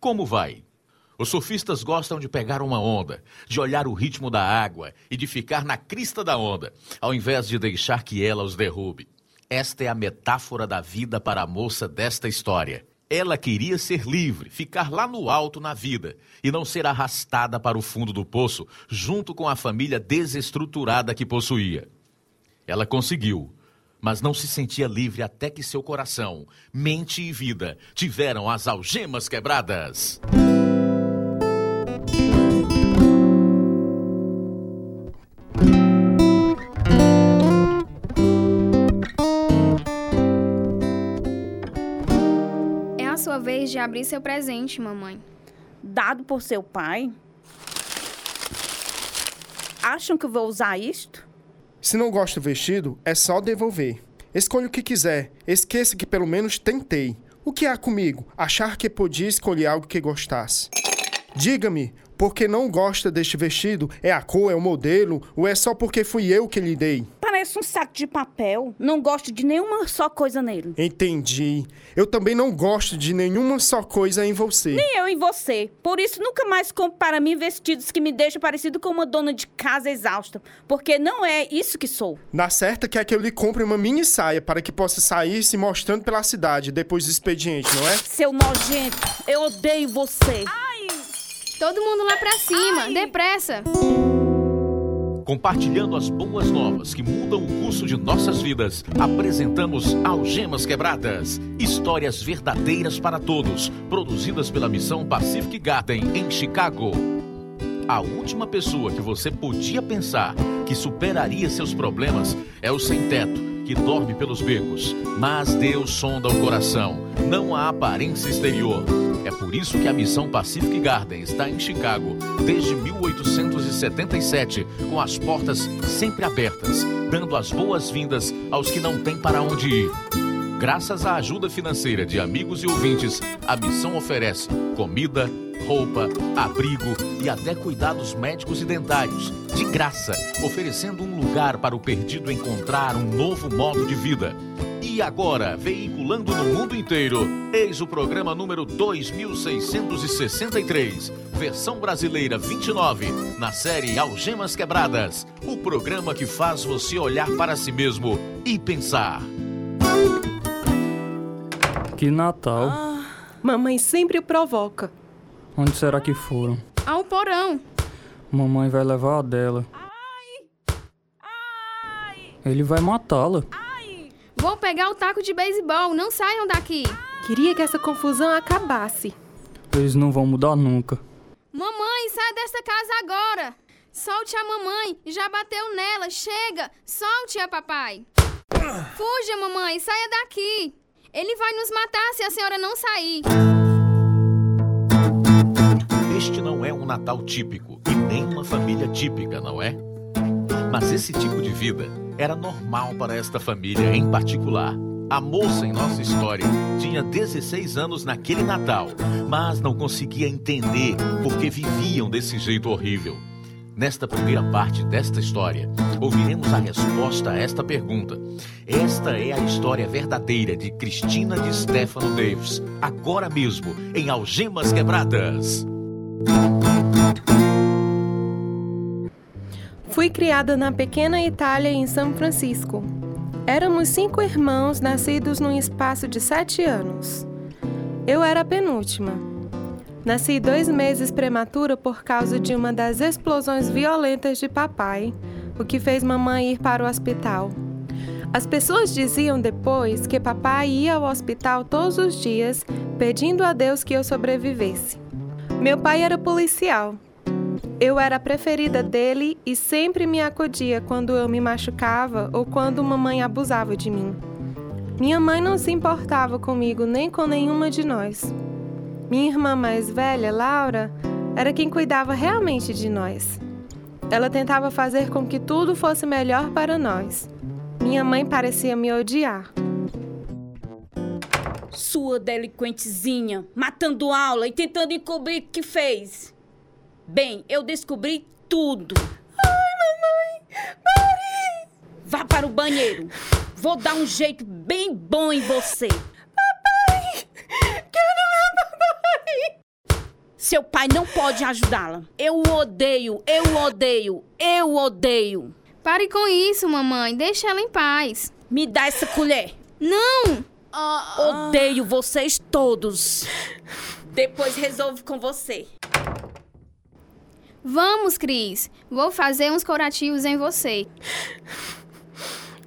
Como vai? Os surfistas gostam de pegar uma onda, de olhar o ritmo da água e de ficar na crista da onda, ao invés de deixar que ela os derrube. Esta é a metáfora da vida para a moça desta história. Ela queria ser livre, ficar lá no alto na vida e não ser arrastada para o fundo do poço junto com a família desestruturada que possuía. Ela conseguiu, mas não se sentia livre até que seu coração, mente e vida tiveram as algemas quebradas. É a sua vez de abrir seu presente, mamãe. Dado por seu pai? Acham que eu vou usar isto? Se não gosta do vestido, é só devolver. Escolha o que quiser. Esqueça que pelo menos tentei. O que há comigo? Achar que podia escolher algo que gostasse. Diga-me, por que não gosta deste vestido? É a cor, é o modelo? Ou é só porque fui eu que lhe dei? Parece um saco de papel. Não gosto de nenhuma só coisa nele. Entendi. Eu também não gosto de nenhuma só coisa em você. Nem eu em você. Por isso, nunca mais compro para mim vestidos que me deixam parecido com uma dona de casa exausta. Porque não é isso que sou. Na certa, quer que eu lhe compre uma mini saia para que possa sair se mostrando pela cidade depois do expediente, não é? Seu nojento, eu odeio você. Todo mundo lá pra cima, depressa. Compartilhando as boas novas que mudam o curso de nossas vidas, apresentamos Algemas Quebradas. Histórias verdadeiras para todos, produzidas pela Missão Pacific Garden em Chicago. A última pessoa que você podia pensar que superaria seus problemas é o sem-teto, que dorme pelos becos. Mas Deus sonda o coração, não a aparência exterior. É por isso que a missão Pacific Garden está em Chicago desde 1877, com as portas sempre abertas, dando as boas-vindas aos que não têm para onde ir. Graças à ajuda financeira de amigos e ouvintes, a missão oferece comida, roupa, abrigo e até cuidados médicos e dentários, de graça, oferecendo um lugar para o perdido encontrar um novo modo de vida. E agora, veiculando no mundo inteiro, eis o programa número 2663, versão brasileira 29, na série Algemas Quebradas, o programa que faz você olhar para si mesmo e pensar. Que Natal. Mamãe sempre provoca. Onde será que foram? Ao porão. Mamãe vai levar a dela. Ele vai matá-la. Vou pegar o taco de beisebol, não saiam daqui. Queria que essa confusão acabasse. Eles não vão mudar nunca. Mamãe, sai dessa casa agora. Solte a mamãe, já bateu nela, chega. Solte-a, papai. Fuja, mamãe, saia daqui. Ele vai nos matar se a senhora não sair. Este não é um Natal típico e nem uma família típica, não é? Mas esse tipo de vida era normal para esta família em particular. A moça em nossa história tinha 16 anos naquele Natal, mas não conseguia entender por que viviam desse jeito horrível. Nesta primeira parte desta história, ouviremos a resposta a esta pergunta. Esta é a história verdadeira de Cristina de Stefano Davis, agora mesmo em Algemas Quebradas. Fui criada na pequena Itália em São Francisco. Éramos cinco irmãos nascidos num espaço de sete anos. Eu era a penúltima. Nasci dois meses prematura por causa de uma das explosões violentas de papai, o que fez mamãe ir para o hospital. As pessoas diziam depois que papai ia ao hospital todos os dias pedindo a Deus que eu sobrevivesse. Meu pai era policial. Eu era a preferida dele e sempre me acudia quando eu me machucava ou quando mamãe abusava de mim. Minha mãe não se importava comigo nem com nenhuma de nós. Minha irmã mais velha, Laura, era quem cuidava realmente de nós. Ela tentava fazer com que tudo fosse melhor para nós. Minha mãe parecia me odiar. Sua delinquentezinha, matando aula e tentando encobrir o que fez. Bem, eu descobri tudo. Ai, mamãe, pare! Vá para o banheiro. Vou dar um jeito bem bom em você. Seu pai não pode ajudá-la. Eu odeio, eu odeio, eu odeio. Pare com isso, mamãe. Deixa ela em paz. Me dá essa colher. Não! Odeio vocês todos. Depois resolvo com você. Vamos, Cris. Vou fazer uns curativos em você.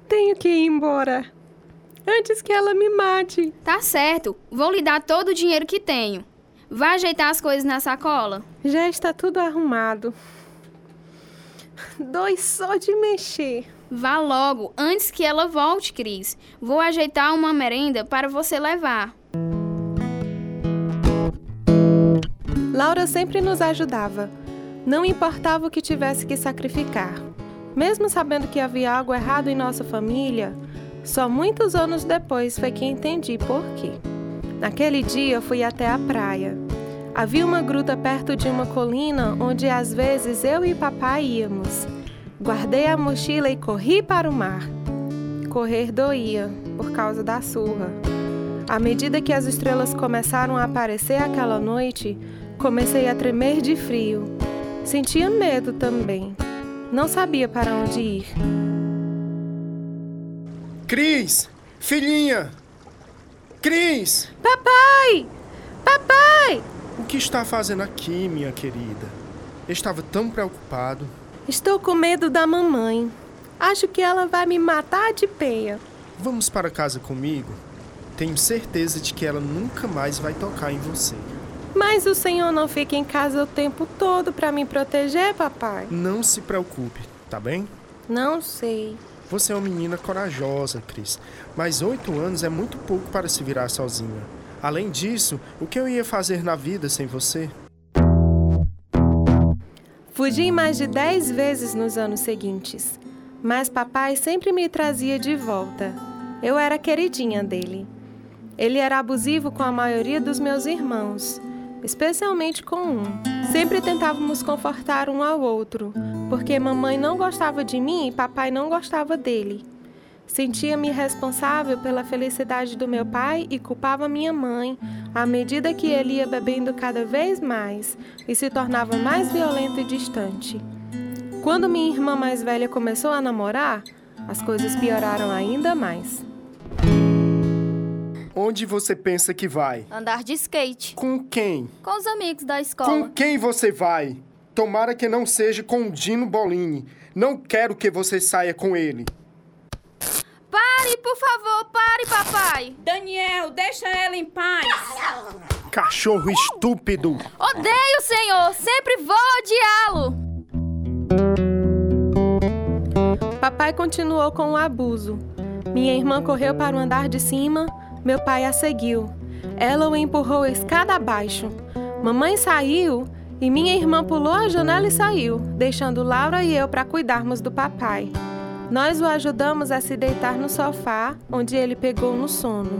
Tenho que ir embora. Antes que ela me mate. Tá certo. Vou lhe dar todo o dinheiro que tenho. Vai ajeitar as coisas na sacola? Já está tudo arrumado. Dói só de mexer. Vá logo, antes que ela volte, Cris. Vou ajeitar uma merenda para você levar. Laura sempre nos ajudava. Não importava o que tivesse que sacrificar. Mesmo sabendo que havia algo errado em nossa família, só muitos anos depois foi que entendi por quê. Naquele dia fui até a praia. Havia uma gruta perto de uma colina onde às vezes eu e papai íamos. Guardei a mochila e corri para o mar. Correr doía por causa da surra. À medida que as estrelas começaram a aparecer aquela noite, comecei a tremer de frio. Sentia medo também. Não sabia para onde ir. Cris! Filhinha! Cris! Papai! Papai! O que está fazendo aqui, minha querida? Estava tão preocupado. Estou com medo da mamãe. Acho que ela vai me matar de peia. Vamos para casa comigo? Tenho certeza de que ela nunca mais vai tocar em você. Mas o senhor não fica em casa o tempo todo para me proteger, papai? Não se preocupe, tá bem? Não sei. Você é uma menina corajosa, Cris. Mas oito anos é muito pouco para se virar sozinha. Além disso, o que eu ia fazer na vida sem você? Fugi mais de dez vezes nos anos seguintes. Mas papai sempre me trazia de volta. Eu era queridinha dele. Ele era abusivo com a maioria dos meus irmãos, especialmente com um. Sempre tentávamos confortar um ao outro, porque mamãe não gostava de mim e papai não gostava dele. Sentia-me responsável pela felicidade do meu pai e culpava minha mãe à medida que ele ia bebendo cada vez mais e se tornava mais violento e distante. Quando minha irmã mais velha começou a namorar, as coisas pioraram ainda mais. Onde você pensa que vai? Andar de skate. Com quem? Com os amigos da Com escola. quem você vai? Tomara que não seja com o Dino Bolini. Não quero que você saia com ele. Pare, por favor, pare, papai. Daniel, deixa ela em paz. Cachorro estúpido! Odeio o senhor, sempre vou odiá-lo. Papai continuou com o abuso. Minha irmã correu para o andar de cima, meu pai a seguiu. Ela o empurrou escada abaixo. Mamãe saiu e minha irmã pulou a janela e saiu, deixando Laura e eu para cuidarmos do papai. Nós o ajudamos a se deitar no sofá, onde ele pegou no sono.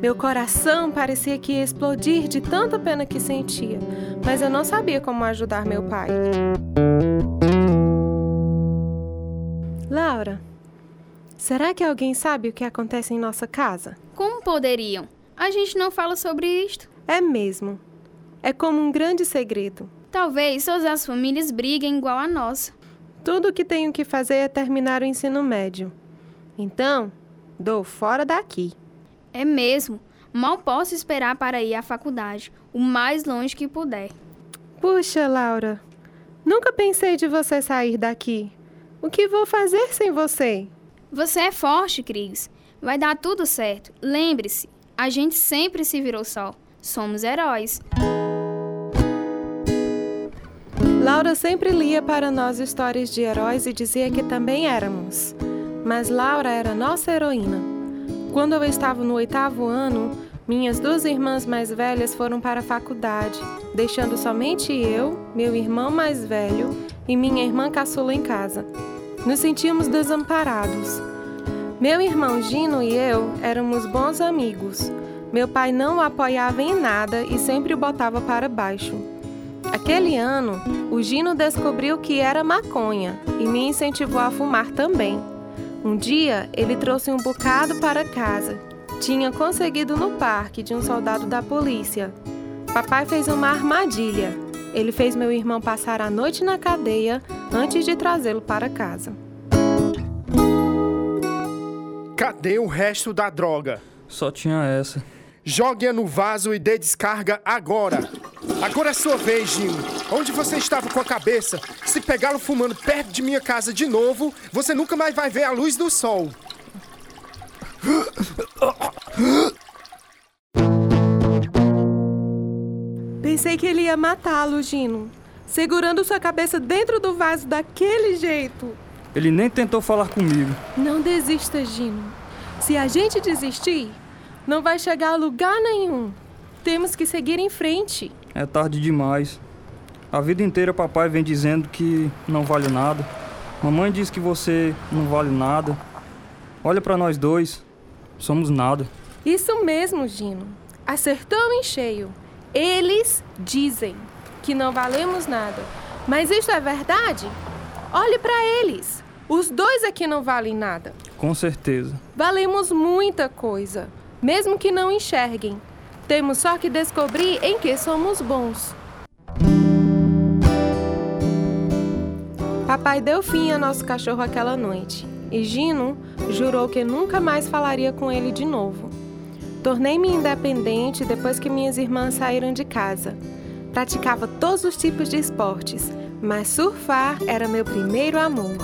Meu coração parecia que ia explodir de tanta pena que sentia, mas eu não sabia como ajudar meu pai. Laura, será que alguém sabe o que acontece em nossa casa? Como poderiam? A gente não fala sobre isto. É mesmo. É como um grande segredo. Talvez todas as famílias briguem igual a nossa. Tudo o que tenho que fazer é terminar o ensino médio. Então, dou fora daqui. É mesmo. Mal posso esperar para ir à faculdade, o mais longe que puder. Puxa, Laura, nunca pensei de você sair daqui. O que vou fazer sem você? Você é forte, Cris. Vai dar tudo certo. Lembre-se, a gente sempre se virou só. Somos heróis. Laura sempre lia para nós histórias de heróis e dizia que também éramos. Mas Laura era nossa heroína. Quando eu estava no oitavo ano, minhas duas irmãs mais velhas foram para a faculdade, deixando somente eu, meu irmão mais velho e minha irmã caçula em casa. Nos sentíamos desamparados. Meu irmão Gino e eu éramos bons amigos. Meu pai não o apoiava em nada e sempre o botava para baixo. Aquele ano, o Gino descobriu que era maconha e me incentivou a fumar também. Um dia, ele trouxe um bocado para casa. Tinha conseguido no parque de um soldado da polícia. Papai fez uma armadilha. ele fez meu irmão passar a noite na cadeia antes de trazê-lo para casa. Cadê o resto da droga? Só tinha essa. Jogue-a no vaso e dê descarga agora. Agora é sua vez, Gino. Onde você estava com a cabeça? Se pegá-lo fumando perto de minha casa de novo, você nunca mais vai ver a luz do sol. Pensei que ele ia matá-lo, Gino. Segurando sua cabeça dentro do vaso daquele jeito. Ele nem tentou falar comigo. Não desista, Gino. Se a gente desistir, não vai chegar a lugar nenhum. Temos que seguir em frente. É tarde demais. A vida inteira papai vem dizendo que não vale nada. Mamãe diz que você não vale nada. Olha para nós dois. Somos nada. Isso mesmo, Gino. Acertou em cheio. Eles dizem que não valemos nada. Mas isso é verdade? Olhe para eles. Os dois aqui não valem nada. Com certeza. Valemos muita coisa, mesmo que não enxerguem. Temos só que descobrir em que somos bons. Papai deu fim a nosso cachorro aquela noite e Gino jurou que nunca mais falaria com ele de novo. Tornei-me independente depois que minhas irmãs saíram de casa. Praticava todos os tipos de esportes, mas surfar era meu primeiro amor.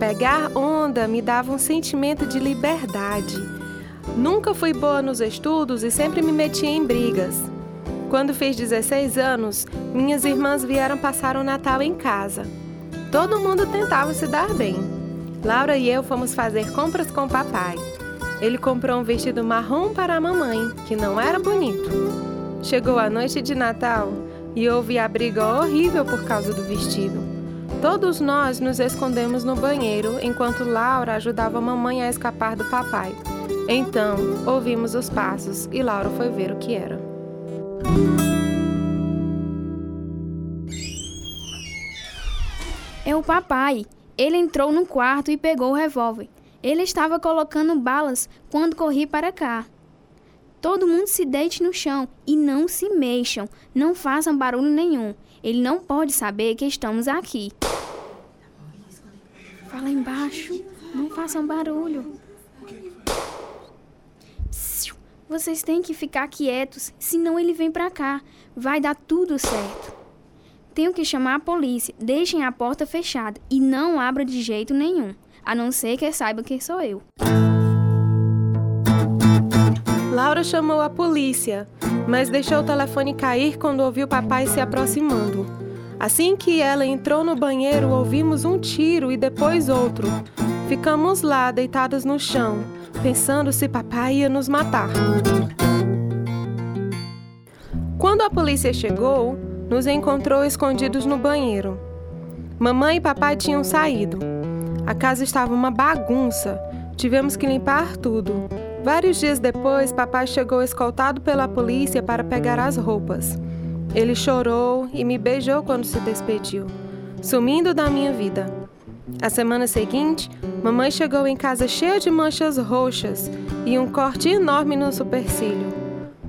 Pegar onda me dava um sentimento de liberdade. Nunca fui boa nos estudos e sempre me metia em brigas. Quando fiz 16 anos, minhas irmãs vieram passar o Natal em casa. Todo mundo tentava se dar bem. Laura e eu fomos fazer compras com papai. Ele comprou um vestido marrom para a mamãe, que não era bonito. Chegou a noite de Natal e houve a briga horrível por causa do vestido. Todos nós nos escondemos no banheiro enquanto Laura ajudava a mamãe a escapar do papai. Então, ouvimos os passos e Laura foi ver o que era. É o papai. Ele entrou no quarto e pegou o revólver. Ele estava colocando balas quando corri para cá. Todo mundo se deite no chão e não se mexam. Não façam barulho nenhum. Ele não pode saber que estamos aqui. Fala embaixo. Não façam barulho. Vocês têm que ficar quietos, senão ele vem pra cá. Vai dar tudo certo. Tenho que chamar a polícia. Deixem a porta fechada e não abra de jeito nenhum, a não ser que saiba quem sou eu. Laura chamou a polícia, mas deixou o telefone cair quando ouviu papai se aproximando. Assim que ela entrou no banheiro, ouvimos um tiro e depois outro. Ficamos lá, deitados no chão, pensando se papai ia nos matar. Quando a polícia chegou, nos encontrou escondidos no banheiro. Mamãe e papai tinham saído. A casa estava uma bagunça. Tivemos que limpar tudo. Vários dias depois, papai chegou escoltado pela polícia para pegar as roupas. Ele chorou e me beijou quando se despediu, sumindo da minha vida. A semana seguinte, mamãe chegou em casa cheia de manchas roxas e um corte enorme no supercílio.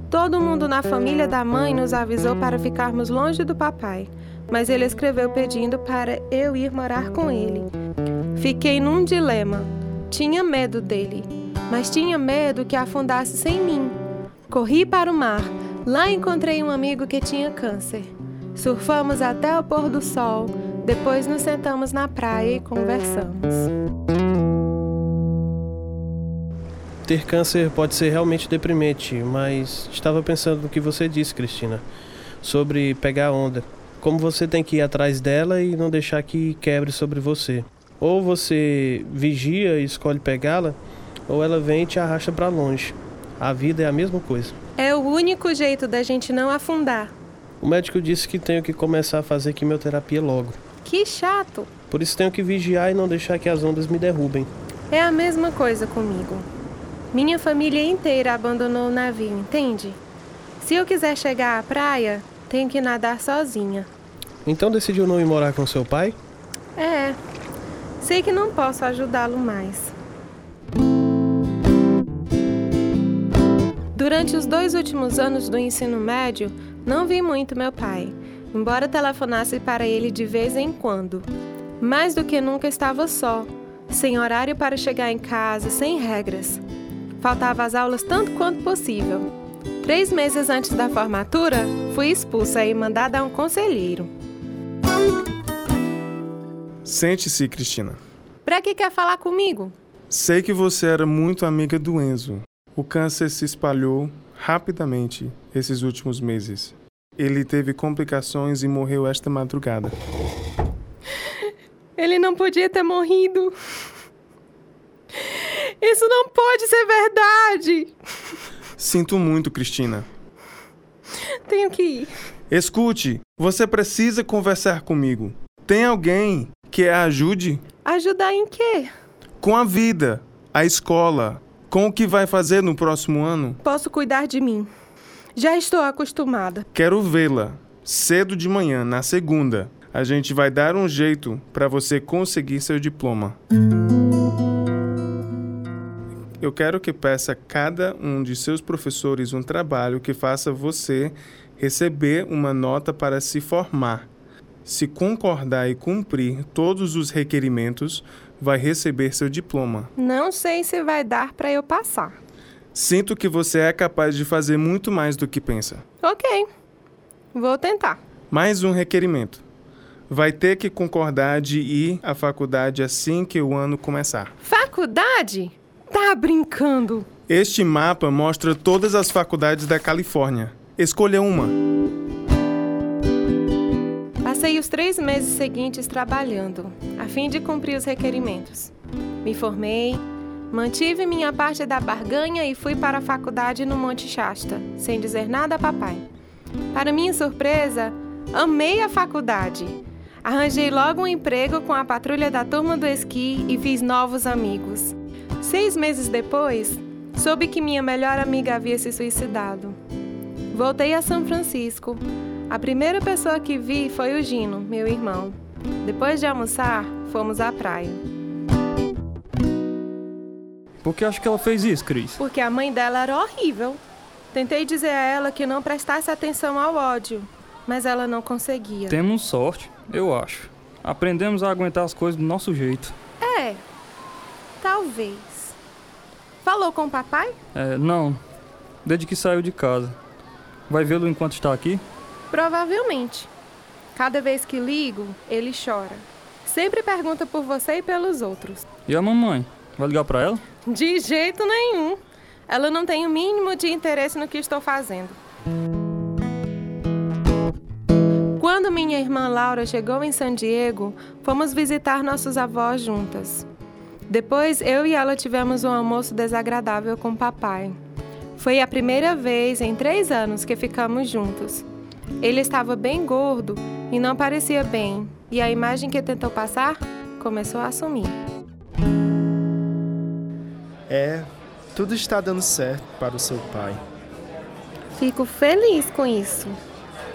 Todo mundo na família da mãe nos avisou para ficarmos longe do papai, mas ele escreveu pedindo para eu ir morar com ele. Fiquei num dilema. Tinha medo dele, mas tinha medo que afundasse sem mim. Corri para o mar. Lá encontrei um amigo que tinha câncer. Surfamos até o pôr do sol. Depois nos sentamos na praia e conversamos. Ter câncer pode ser realmente deprimente, mas estava pensando no que você disse, Cristina, sobre pegar onda. Como você tem que ir atrás dela e não deixar que quebre sobre você. Ou você vigia e escolhe pegá-la, ou ela vem e te arrasta para longe. A vida é a mesma coisa. É o único jeito da gente não afundar. O médico disse que tenho que começar a fazer quimioterapia logo. Que chato! Por isso tenho que vigiar e não deixar que as ondas me derrubem. É a mesma coisa comigo. Minha família inteira abandonou o navio, entende? Se eu quiser chegar à praia, tenho que nadar sozinha. Então decidiu não ir morar com seu pai? É, sei que não posso ajudá-lo mais. Durante os dois últimos anos do ensino médio, não vi muito meu pai. Embora telefonasse para ele de vez em quando. Mais do que nunca estava só, sem horário para chegar em casa, sem regras. Faltava às aulas tanto quanto possível. Três meses antes da formatura, fui expulsa e mandada a um conselheiro. Sente-se, Cristina. Pra que quer falar comigo? Sei que você era muito amiga do Enzo. O câncer se espalhou rapidamente esses últimos meses. Ele teve complicações e morreu esta madrugada. Ele não podia ter morrido. Isso não pode ser verdade. Sinto muito, Cristina. Tenho que ir. Escute, você precisa conversar comigo. Tem alguém que a ajude? Ajudar em quê? Com a vida, a escola, com o que vai fazer no próximo ano? Posso cuidar de mim. Já estou acostumada. Quero vê-la cedo de manhã, na segunda. A gente vai dar um jeito para você conseguir seu diploma. Eu quero que peça a cada um de seus professores um trabalho que faça você receber uma nota para se formar. Se concordar e cumprir todos os requerimentos, vai receber seu diploma. Não sei se vai dar para eu passar. Sinto que você é capaz de fazer muito mais do que pensa. Ok. Vou tentar. Mais um requerimento. Vai ter que concordar de ir à faculdade assim que o ano começar. Faculdade? Tá brincando? Este mapa mostra todas as faculdades da Califórnia. Escolha uma. Passei os três meses seguintes trabalhando, a fim de cumprir os requerimentos. Me formei, mantive minha parte da barganha e fui para a faculdade no Monte Shasta, sem dizer nada a papai. Para minha surpresa, amei a faculdade. Arranjei logo um emprego com a patrulha da turma do esqui e fiz novos amigos. Seis meses depois, soube que minha melhor amiga havia se suicidado. Voltei a São Francisco. A primeira pessoa que vi foi o Gino, meu irmão. Depois de almoçar, fomos à praia. Por que acha que ela fez isso, Cris? Porque a mãe dela era horrível. Tentei dizer a ela que não prestasse atenção ao ódio, mas ela não conseguia. Temos sorte, eu acho. Aprendemos a aguentar as coisas do nosso jeito. É, talvez. Falou com o papai? É, não. Desde que saiu de casa. Vai vê-lo enquanto está aqui? Provavelmente. Cada vez que ligo, ele chora. Sempre pergunta por você e pelos outros. E a mamãe? Vai ligar para ela? De jeito nenhum. Ela não tem o mínimo de interesse no que estou fazendo. Quando minha irmã Laura chegou em San Diego, fomos visitar nossos avós juntas. Depois, eu e ela tivemos um almoço desagradável com papai. Foi a primeira vez em três anos que ficamos juntos. Ele estava bem gordo e não parecia bem, e a imagem que tentou passar começou a assumir. É, tudo está dando certo para o seu pai. Fico feliz com isso.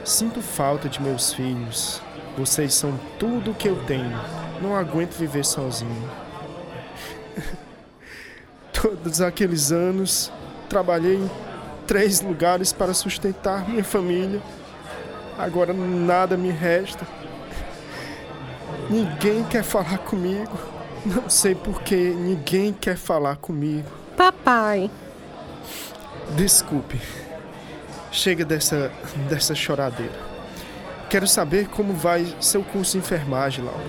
Sinto falta de meus filhos. Vocês são tudo o que eu tenho. Não aguento viver sozinho. Todos aqueles anos trabalhei em três lugares para sustentar minha família. Agora nada me resta. Ninguém quer falar comigo. Não sei por que ninguém quer falar comigo. Papai, Desculpe. Chega dessa, dessa choradeira. Quero saber como vai seu curso de enfermagem, Laura.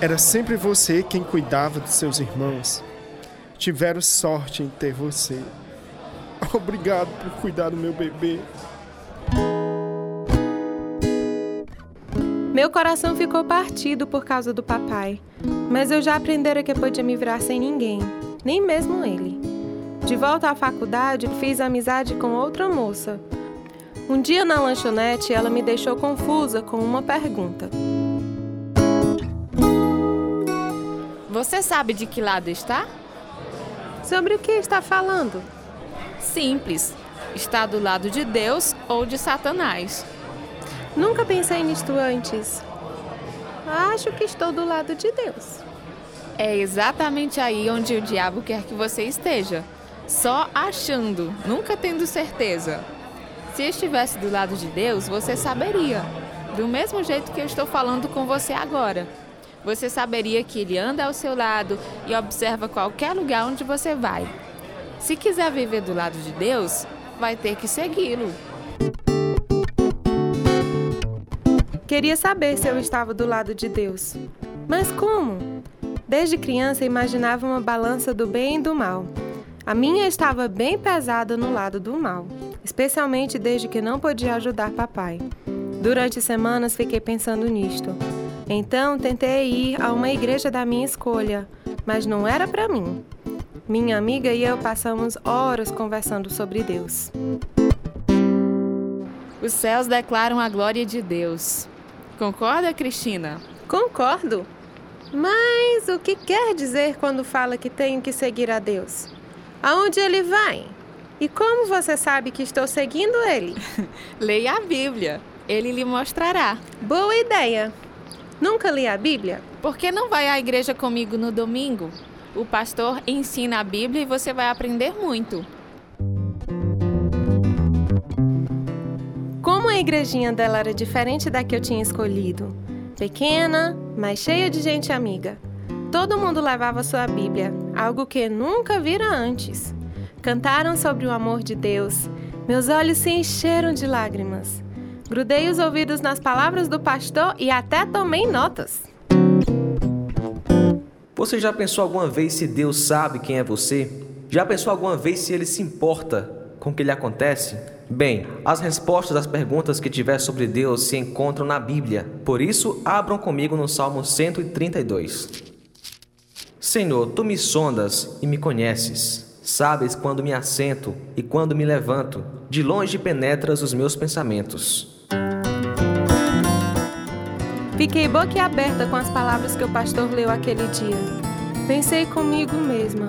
Era sempre você quem cuidava de seus irmãos. Tiveram sorte em ter você. Obrigado por cuidar do meu bebê. meu coração ficou partido por causa do papai, mas eu já aprendera que podia me virar sem ninguém, nem mesmo ele. De volta à faculdade, fiz amizade com outra moça. Um dia na lanchonete, ela me deixou confusa com uma pergunta. Você sabe de que lado está? Sobre o que está falando? Simples. Está do lado de Deus ou de Satanás. Nunca pensei nisto antes. Acho que estou do lado de Deus. É exatamente aí onde o diabo quer que você esteja. Só achando, nunca tendo certeza. Se estivesse do lado de Deus, você saberia. do mesmo jeito que eu estou falando com você agora. Você saberia que ele anda ao seu lado e observa qualquer lugar onde você vai. Se quiser viver do lado de Deus, vai ter que segui-lo. Queria saber se eu estava do lado de Deus. Mas como? Desde criança imaginava uma balança do bem e do mal. A minha estava bem pesada no lado do mal, especialmente desde que não podia ajudar papai. Durante semanas fiquei pensando nisto. Então tentei ir a uma igreja da minha escolha, mas não era para mim. Minha amiga e eu passamos horas conversando sobre Deus. Os céus declaram a glória de Deus. Concorda, Cristina? Concordo. Mas o que quer dizer quando fala que tenho que seguir a Deus? Aonde ele vai? E como você sabe que estou seguindo ele? Leia a Bíblia. Ele lhe mostrará. Boa ideia. Nunca li a Bíblia? Por que não vai à igreja comigo no domingo? O pastor ensina a Bíblia e você vai aprender muito. A igrejinha dela era diferente da que eu tinha escolhido. Pequena, mas cheia de gente amiga. Todo mundo levava sua Bíblia, algo que nunca vira antes. Cantaram sobre o amor de Deus. Meus olhos se encheram de lágrimas. Grudei os ouvidos nas palavras do pastor e até tomei notas. Você já pensou alguma vez se Deus sabe quem é você? Já pensou alguma vez se ele se importa com o que lhe acontece? Bem, as respostas às perguntas que tiver sobre Deus se encontram na Bíblia. Por isso, abram comigo no Salmo 132. Senhor, tu me sondas e me conheces. Sabes quando me assento e quando me levanto. De longe penetras os meus pensamentos. Fiquei boquiaberta com as palavras que o pastor leu aquele dia. Pensei comigo mesma: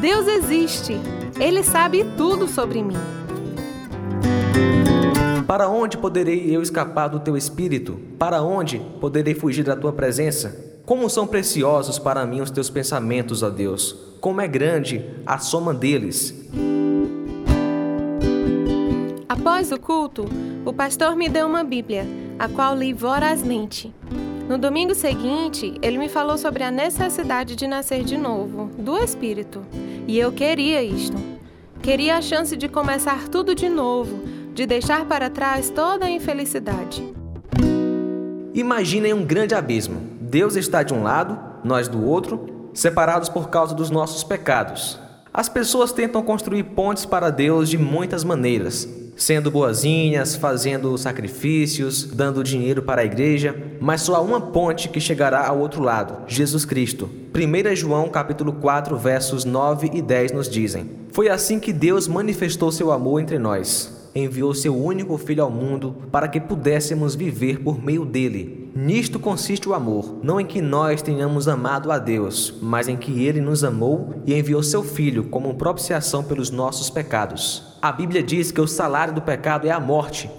Deus existe. Ele sabe tudo sobre mim. Para onde poderei eu escapar do teu espírito? Para onde poderei fugir da tua presença? Como são preciosos para mim os teus pensamentos, ó Deus! Como é grande a soma deles! Após o culto, o pastor me deu uma Bíblia, a qual li vorazmente. No domingo seguinte, ele me falou sobre a necessidade de nascer de novo, do Espírito. E eu queria isto. Queria a chance de começar tudo de novo, de deixar para trás toda a infelicidade. Imaginem um grande abismo. Deus está de um lado, nós do outro, separados por causa dos nossos pecados. As pessoas tentam construir pontes para Deus de muitas maneiras, sendo boazinhas, fazendo sacrifícios, dando dinheiro para a igreja, mas só há uma ponte que chegará ao outro lado, Jesus Cristo. 1 João capítulo 4, versos 9 e 10 nos dizem: Foi assim que Deus manifestou seu amor entre nós enviou seu único filho ao mundo para que pudéssemos viver por meio dele. Nisto consiste o amor, não em que nós tenhamos amado a Deus, mas em que ele nos amou e enviou seu filho como propiciação pelos nossos pecados. A Bíblia diz que o salário do pecado é a morte.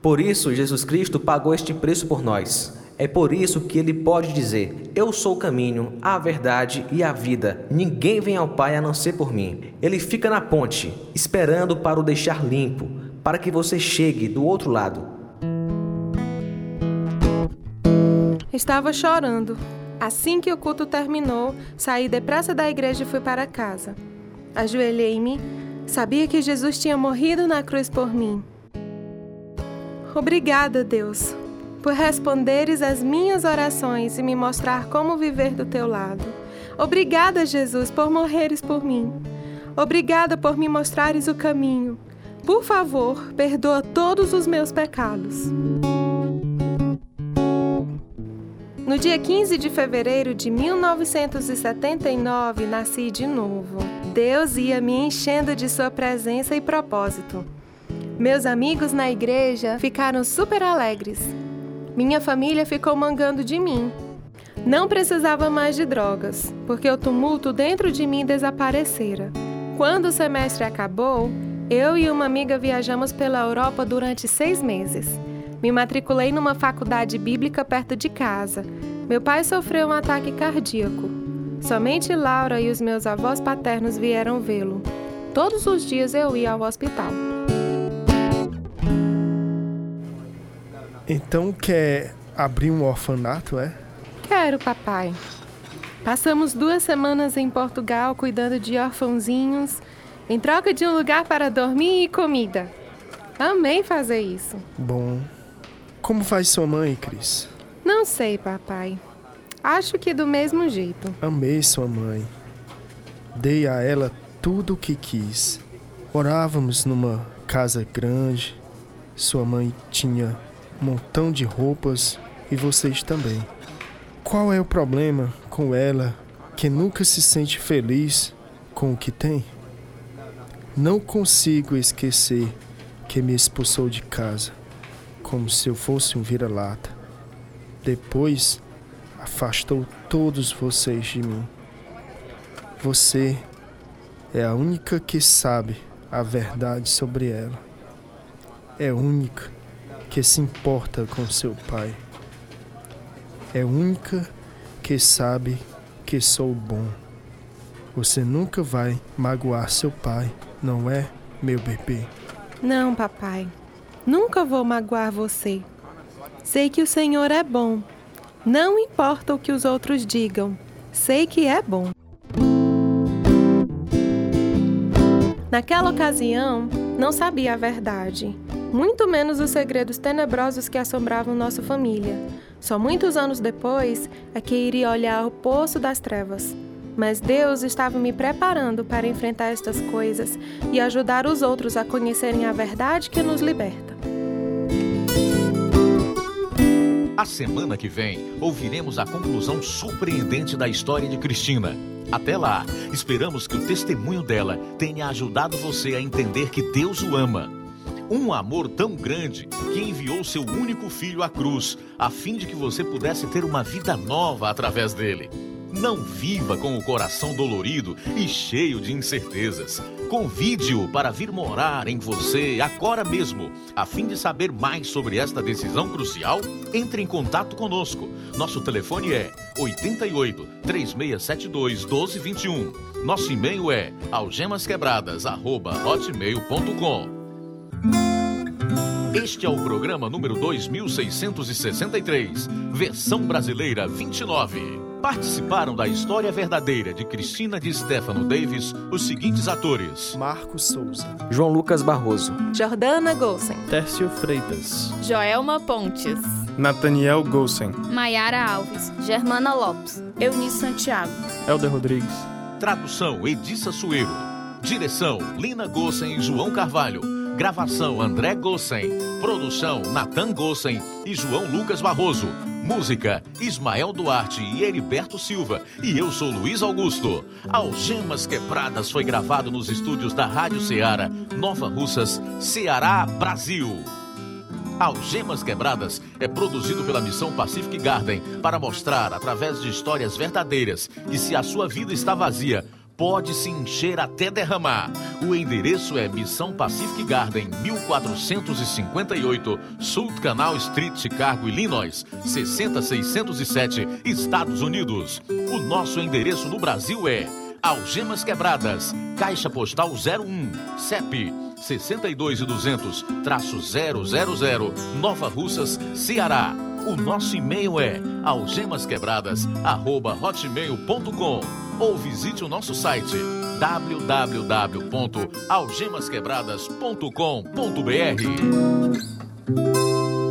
Por isso, Jesus Cristo pagou este preço por nós. É por isso que ele pode dizer: Eu sou o caminho, a verdade e a vida. Ninguém vem ao Pai a não ser por mim. Ele fica na ponte, esperando para o deixar limpo, para que você chegue do outro lado. Estava chorando. Assim que o culto terminou, saí depressa da igreja e fui para casa. Ajoelhei-me Sabia que Jesus tinha morrido na cruz por mim. Obrigada, Deus, por responderes às minhas orações e me mostrar como viver do teu lado. Obrigada, Jesus, por morreres por mim. Obrigada por me mostrares o caminho. Por favor, perdoa todos os meus pecados. No dia 15 de fevereiro de 1979, nasci de novo. Deus ia me enchendo de sua presença e propósito. Meus amigos na igreja ficaram super alegres. Minha família ficou mangando de mim. Não precisava mais de drogas, porque o tumulto dentro de mim desaparecera. Quando o semestre acabou, eu e uma amiga viajamos pela Europa durante seis meses. Me matriculei numa faculdade bíblica perto de casa. Meu pai sofreu um ataque cardíaco. Somente Laura e os meus avós paternos vieram vê-lo. Todos os dias eu ia ao hospital. Então quer abrir um orfanato, é? Quero, papai. Passamos duas semanas em Portugal cuidando de orfãozinhos em troca de um lugar para dormir e comida. Amei fazer isso. Bom. Como faz sua mãe, Cris? Não sei, papai. Acho que do mesmo jeito. Amei sua mãe. Dei a ela tudo o que quis. Morávamos numa casa grande. Sua mãe tinha um montão de roupas e vocês também. Qual é o problema com ela que nunca se sente feliz com o que tem? Não consigo esquecer que me expulsou de casa, como se eu fosse um vira-lata. Depois, afastou todos vocês de mim. Você é a única que sabe a verdade sobre ela. É única que se importa com seu pai. É única que sabe que sou bom. Você nunca vai magoar seu pai, não é, meu bebê? Não, papai. Nunca vou magoar você. Sei que o Senhor é bom. Não importa o que os outros digam. Sei que é bom. Naquela ocasião, não sabia a verdade, muito menos os segredos tenebrosos que assombravam nossa família. Só muitos anos depois é que iria olhar o poço das trevas. Mas Deus estava me preparando para enfrentar estas coisas e ajudar os outros a conhecerem a verdade que nos liberta. A semana que vem, ouviremos a conclusão surpreendente da história de Cristina. Até lá, esperamos que o testemunho dela tenha ajudado você a entender que Deus o ama. Um amor tão grande que enviou seu único filho à cruz, a fim de que você pudesse ter uma vida nova através dele. Não viva com o coração dolorido e cheio de incertezas. Convide-o para vir morar em você agora mesmo. A fim de saber mais sobre esta decisão crucial, entre em contato conosco. Nosso telefone é 88 3672 1221. Nosso e-mail é algemasquebradas@hotmail.com. Este é o programa número 2663, versão brasileira 29. Participaram da história verdadeira de Cristina de Stefano Davis os seguintes atores: Marcos Souza, João Lucas Barroso, Jordana Golsen, Tércio Freitas, Joelma Pontes, Nathaniel Golsen, Maiara Alves, Germana Lopes, Eunice Santiago, Helder Rodrigues. Tradução Edissa Sueiro. Direção Lina Gossen e João Carvalho. Gravação André Gossen. Produção Natan Gossen e João Lucas Barroso. Música Ismael Duarte e Heriberto Silva. E eu sou Luiz Augusto. Algemas Quebradas foi gravado nos estúdios da Rádio Ceará, Nova Russas, Ceará, Brasil. Algemas Quebradas é produzido pela Missão Pacific Garden para mostrar, através de histórias verdadeiras, que se a sua vida está vazia, pode se encher até derramar. O endereço é Missão Pacific Garden, 1458, Sul Canal Street, Chicago, Illinois, 60607, Estados Unidos. O nosso endereço no Brasil é Algemas Quebradas, Caixa Postal 01, CEP 62 e 200 000, Nova Russas, Ceará. O nosso e-mail é algemasquebradas@hotmail.com ou visite o nosso site www.algemasquebradas.com.br.